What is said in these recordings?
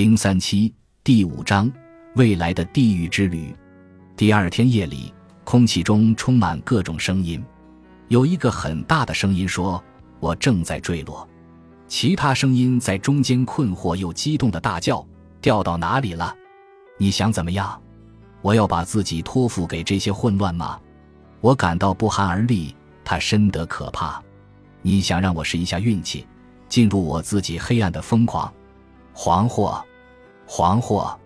零三七第五章未来的地狱之旅。第二天夜里，空气中充满各种声音。有一个很大的声音说：“我正在坠落。”其他声音在中间困惑又激动的大叫：“掉到哪里了？你想怎么样？我要把自己托付给这些混乱吗？”我感到不寒而栗。它深得可怕。你想让我试一下运气，进入我自己黑暗的疯狂？惶惑。惶惑，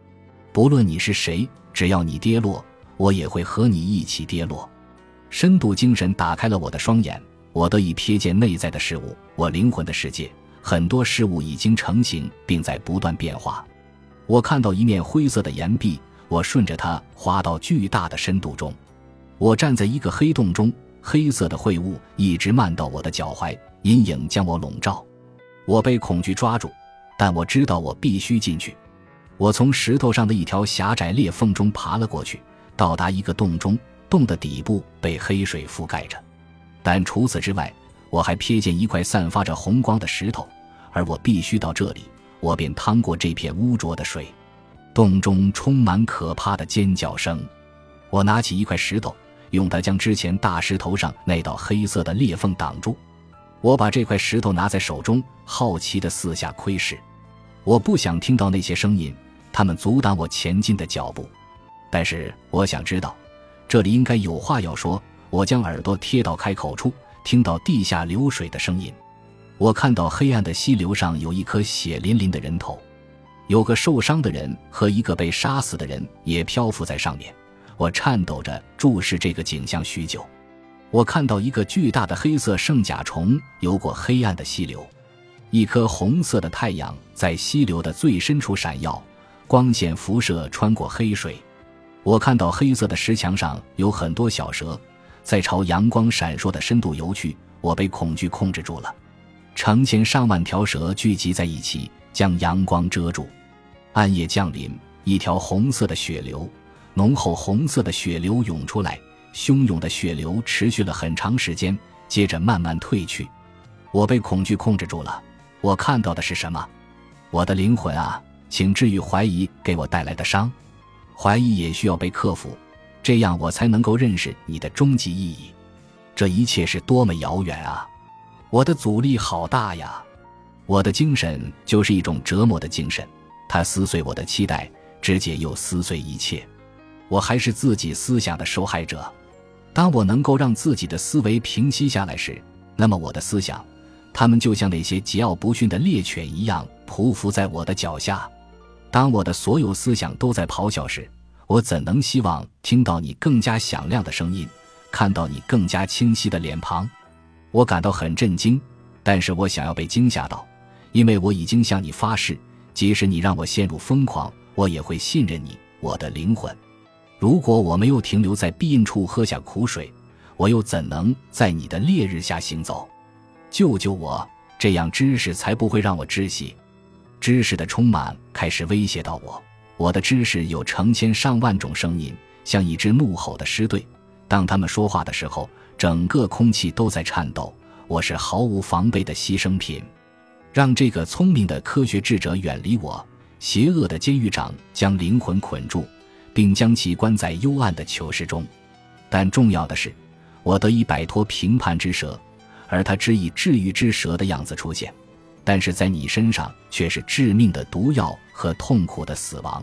不论你是谁，只要你跌落，我也会和你一起跌落。深度精神打开了我的双眼，我得以瞥见内在的事物，我灵魂的世界。很多事物已经成型，并在不断变化。我看到一面灰色的岩壁，我顺着它滑到巨大的深度中。我站在一个黑洞中，黑色的秽物一直漫到我的脚踝，阴影将我笼罩。我被恐惧抓住，但我知道我必须进去。我从石头上的一条狭窄裂缝中爬了过去，到达一个洞中，洞的底部被黑水覆盖着。但除此之外，我还瞥见一块散发着红光的石头，而我必须到这里，我便趟过这片污浊的水。洞中充满可怕的尖叫声。我拿起一块石头，用它将之前大石头上那道黑色的裂缝挡住。我把这块石头拿在手中，好奇地四下窥视。我不想听到那些声音。他们阻挡我前进的脚步，但是我想知道，这里应该有话要说。我将耳朵贴到开口处，听到地下流水的声音。我看到黑暗的溪流上有一颗血淋淋的人头，有个受伤的人和一个被杀死的人也漂浮在上面。我颤抖着注视这个景象许久。我看到一个巨大的黑色圣甲虫游过黑暗的溪流，一颗红色的太阳在溪流的最深处闪耀。光线辐射穿过黑水，我看到黑色的石墙上有很多小蛇，在朝阳光闪烁的深度游去。我被恐惧控制住了，成千上万条蛇聚集在一起，将阳光遮住。暗夜降临，一条红色的血流，浓厚红色的血流涌出来，汹涌的血流持续了很长时间，接着慢慢退去。我被恐惧控制住了。我看到的是什么？我的灵魂啊！请治愈怀疑给我带来的伤，怀疑也需要被克服，这样我才能够认识你的终极意义。这一切是多么遥远啊！我的阻力好大呀！我的精神就是一种折磨的精神，它撕碎我的期待，直接又撕碎一切。我还是自己思想的受害者。当我能够让自己的思维平息下来时，那么我的思想，他们就像那些桀骜不驯的猎犬一样，匍匐在我的脚下。当我的所有思想都在咆哮时，我怎能希望听到你更加响亮的声音，看到你更加清晰的脸庞？我感到很震惊，但是我想要被惊吓到，因为我已经向你发誓，即使你让我陷入疯狂，我也会信任你，我的灵魂。如果我没有停留在避孕处喝下苦水，我又怎能在你的烈日下行走？救救我，这样知识才不会让我窒息。知识的充满开始威胁到我。我的知识有成千上万种声音，像一支怒吼的狮队。当他们说话的时候，整个空气都在颤抖。我是毫无防备的牺牲品。让这个聪明的科学智者远离我。邪恶的监狱长将灵魂捆住，并将其关在幽暗的囚室中。但重要的是，我得以摆脱评判之蛇，而他只以治愈之蛇的样子出现。但是在你身上却是致命的毒药和痛苦的死亡。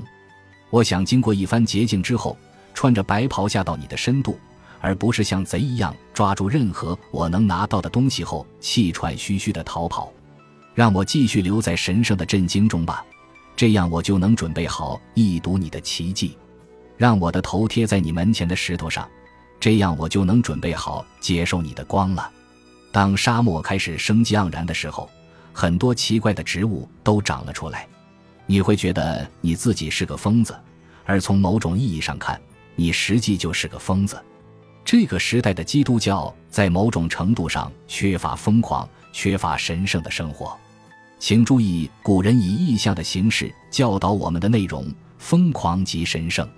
我想经过一番捷径之后，穿着白袍下到你的深度，而不是像贼一样抓住任何我能拿到的东西后气喘吁吁的逃跑。让我继续留在神圣的震惊中吧，这样我就能准备好一睹你的奇迹。让我的头贴在你门前的石头上，这样我就能准备好接受你的光了。当沙漠开始生机盎然的时候。很多奇怪的植物都长了出来，你会觉得你自己是个疯子，而从某种意义上看，你实际就是个疯子。这个时代的基督教在某种程度上缺乏疯狂，缺乏神圣的生活。请注意，古人以意象的形式教导我们的内容：疯狂即神圣。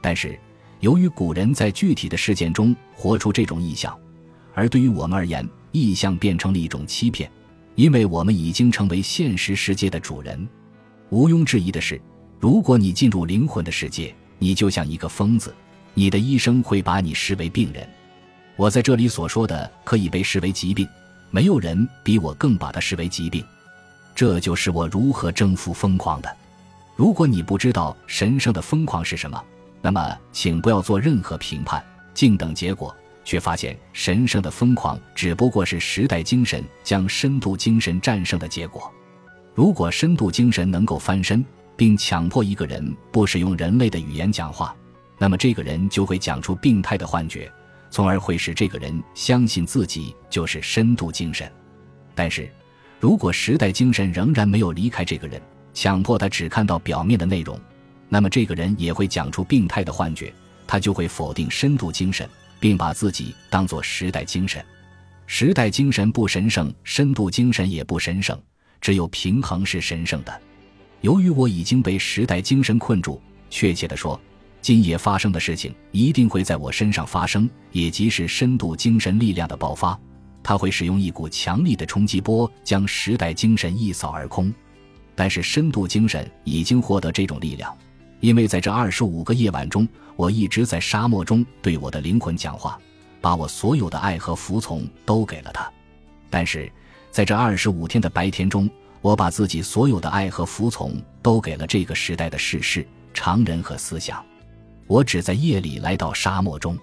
但是，由于古人在具体的事件中活出这种意象，而对于我们而言，意象变成了一种欺骗。因为我们已经成为现实世界的主人，毋庸置疑的是，如果你进入灵魂的世界，你就像一个疯子，你的医生会把你视为病人。我在这里所说的可以被视为疾病，没有人比我更把它视为疾病。这就是我如何征服疯狂的。如果你不知道神圣的疯狂是什么，那么请不要做任何评判，静等结果。却发现神圣的疯狂只不过是时代精神将深度精神战胜的结果。如果深度精神能够翻身，并强迫一个人不使用人类的语言讲话，那么这个人就会讲出病态的幻觉，从而会使这个人相信自己就是深度精神。但是，如果时代精神仍然没有离开这个人，强迫他只看到表面的内容，那么这个人也会讲出病态的幻觉，他就会否定深度精神。并把自己当作时代精神，时代精神不神圣，深度精神也不神圣，只有平衡是神圣的。由于我已经被时代精神困住，确切地说，今夜发生的事情一定会在我身上发生，也即是深度精神力量的爆发，它会使用一股强力的冲击波将时代精神一扫而空。但是深度精神已经获得这种力量。因为在这二十五个夜晚中，我一直在沙漠中对我的灵魂讲话，把我所有的爱和服从都给了他。但是，在这二十五天的白天中，我把自己所有的爱和服从都给了这个时代的世事、常人和思想。我只在夜里来到沙漠中。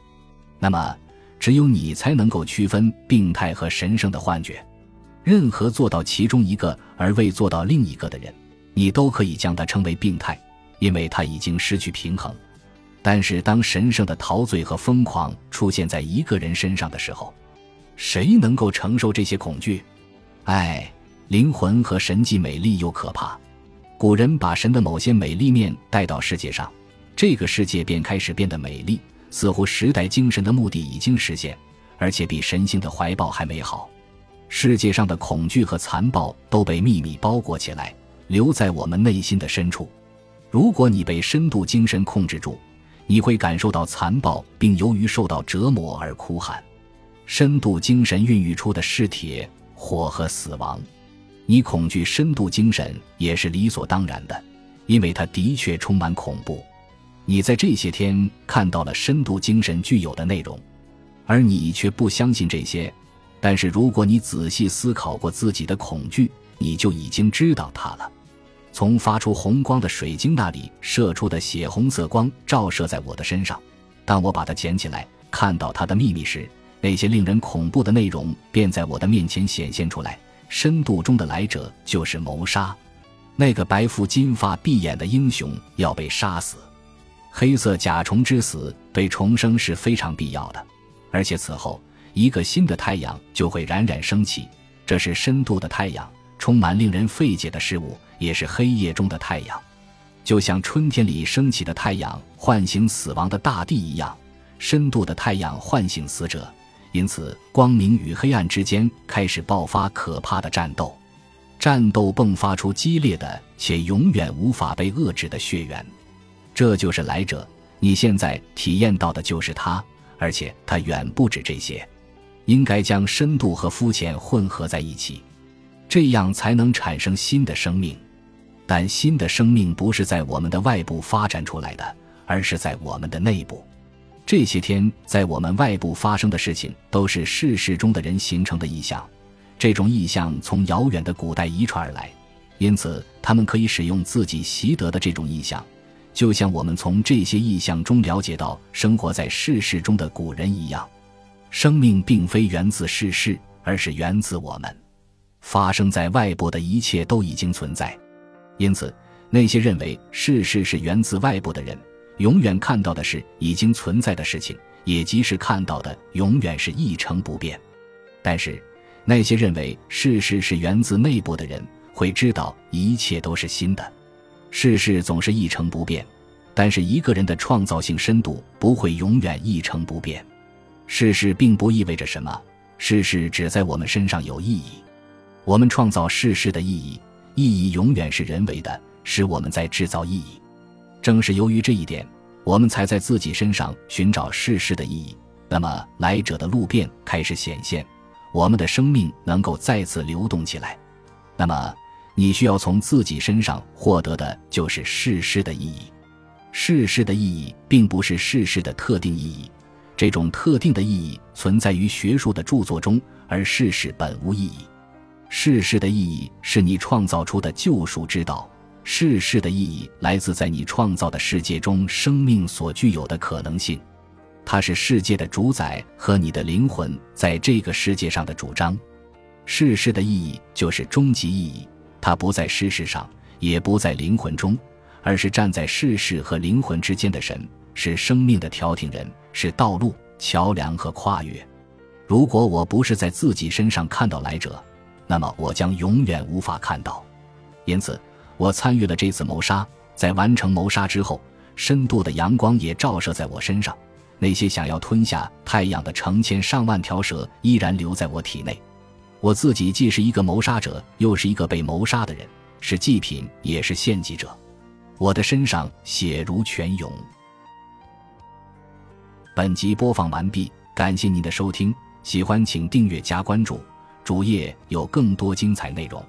那么，只有你才能够区分病态和神圣的幻觉。任何做到其中一个而未做到另一个的人，你都可以将他称为病态。因为他已经失去平衡，但是当神圣的陶醉和疯狂出现在一个人身上的时候，谁能够承受这些恐惧？爱、灵魂和神迹美丽又可怕。古人把神的某些美丽面带到世界上，这个世界便开始变得美丽，似乎时代精神的目的已经实现，而且比神性的怀抱还美好。世界上的恐惧和残暴都被秘密包裹起来，留在我们内心的深处。如果你被深度精神控制住，你会感受到残暴，并由于受到折磨而哭喊。深度精神孕育出的是铁、火和死亡。你恐惧深度精神也是理所当然的，因为它的确充满恐怖。你在这些天看到了深度精神具有的内容，而你却不相信这些。但是如果你仔细思考过自己的恐惧，你就已经知道它了。从发出红光的水晶那里射出的血红色光照射在我的身上，当我把它捡起来，看到它的秘密时，那些令人恐怖的内容便在我的面前显现出来。深度中的来者就是谋杀，那个白肤金发碧眼的英雄要被杀死。黑色甲虫之死对重生是非常必要的，而且此后一个新的太阳就会冉冉升起，这是深度的太阳。充满令人费解的事物，也是黑夜中的太阳，就像春天里升起的太阳唤醒死亡的大地一样，深度的太阳唤醒死者。因此，光明与黑暗之间开始爆发可怕的战斗，战斗迸发出激烈的且永远无法被遏制的血缘。这就是来者，你现在体验到的就是他，而且他远不止这些。应该将深度和肤浅混合在一起。这样才能产生新的生命，但新的生命不是在我们的外部发展出来的，而是在我们的内部。这些天在我们外部发生的事情，都是世事中的人形成的意象。这种意象从遥远的古代遗传而来，因此他们可以使用自己习得的这种意象，就像我们从这些意象中了解到生活在世事中的古人一样。生命并非源自世事，而是源自我们。发生在外部的一切都已经存在，因此那些认为世事是源自外部的人，永远看到的是已经存在的事情，也即是看到的永远是一成不变。但是那些认为世事是源自内部的人，会知道一切都是新的。世事总是一成不变，但是一个人的创造性深度不会永远一成不变。世事并不意味着什么，世事只在我们身上有意义。我们创造世事的意义，意义永远是人为的，是我们在制造意义。正是由于这一点，我们才在自己身上寻找世事的意义。那么，来者的路便开始显现，我们的生命能够再次流动起来。那么，你需要从自己身上获得的就是事事的意义。事事的意义并不是事事的特定意义，这种特定的意义存在于学术的著作中，而事事本无意义。世事的意义是你创造出的救赎之道。世事的意义来自在你创造的世界中生命所具有的可能性，它是世界的主宰和你的灵魂在这个世界上的主张。世事的意义就是终极意义，它不在世事上，也不在灵魂中，而是站在世事和灵魂之间的神，是生命的调停人，是道路、桥梁和跨越。如果我不是在自己身上看到来者，那么我将永远无法看到。因此。我参与了这次谋杀，在完成谋杀之后，深度的阳光也照射在我身上。那些想要吞下太阳的成千上万条蛇依然留在我体内。我自己既是一个谋杀者，又是一个被谋杀的人，是祭品，也是献祭者。我的身上血如泉涌。本集播放完毕，感谢您的收听，喜欢请订阅加关注，主页有更多精彩内容。